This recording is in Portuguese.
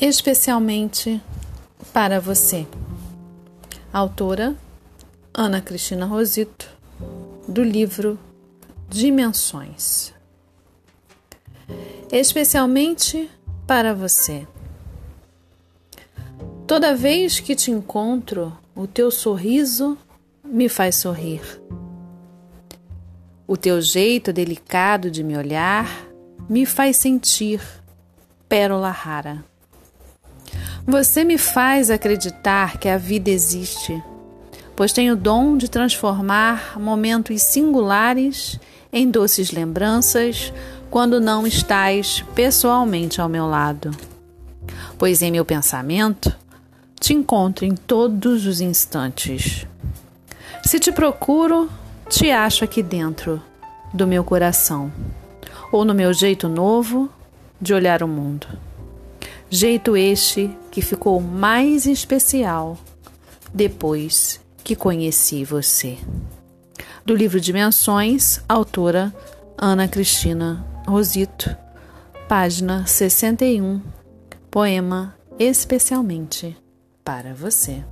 especialmente para você. Autora Ana Cristina Rosito, do livro Dimensões. Especialmente para você. Toda vez que te encontro, o teu sorriso me faz sorrir. O teu jeito delicado de me olhar me faz sentir pérola rara. Você me faz acreditar que a vida existe, pois tem o dom de transformar momentos singulares em doces lembranças quando não estás pessoalmente ao meu lado. Pois em meu pensamento te encontro em todos os instantes. Se te procuro, te acho aqui dentro do meu coração, ou no meu jeito novo de olhar o mundo. Jeito este que ficou mais especial depois que conheci você. Do livro Dimensões, autora Ana Cristina Rosito, página 61, poema especialmente para você.